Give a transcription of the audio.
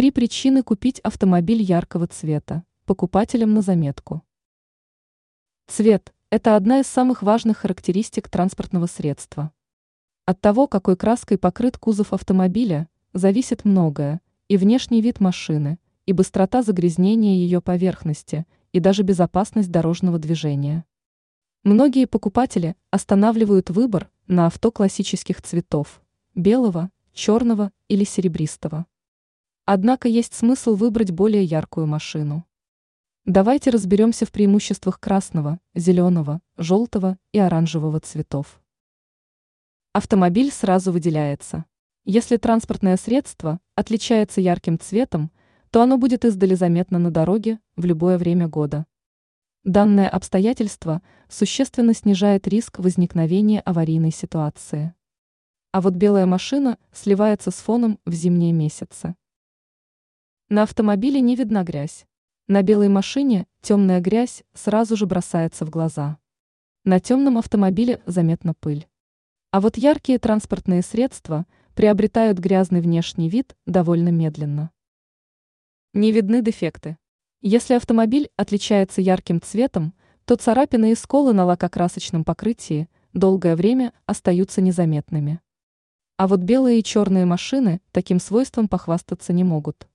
Три причины купить автомобиль яркого цвета. Покупателям на заметку. Цвет – это одна из самых важных характеристик транспортного средства. От того, какой краской покрыт кузов автомобиля, зависит многое, и внешний вид машины, и быстрота загрязнения ее поверхности, и даже безопасность дорожного движения. Многие покупатели останавливают выбор на авто классических цветов – белого, черного или серебристого. Однако есть смысл выбрать более яркую машину. Давайте разберемся в преимуществах красного, зеленого, желтого и оранжевого цветов. Автомобиль сразу выделяется. Если транспортное средство отличается ярким цветом, то оно будет издали заметно на дороге в любое время года. Данное обстоятельство существенно снижает риск возникновения аварийной ситуации. А вот белая машина сливается с фоном в зимние месяцы. На автомобиле не видна грязь. На белой машине темная грязь сразу же бросается в глаза. На темном автомобиле заметна пыль. А вот яркие транспортные средства приобретают грязный внешний вид довольно медленно. Не видны дефекты. Если автомобиль отличается ярким цветом, то царапины и сколы на лакокрасочном покрытии долгое время остаются незаметными. А вот белые и черные машины таким свойством похвастаться не могут.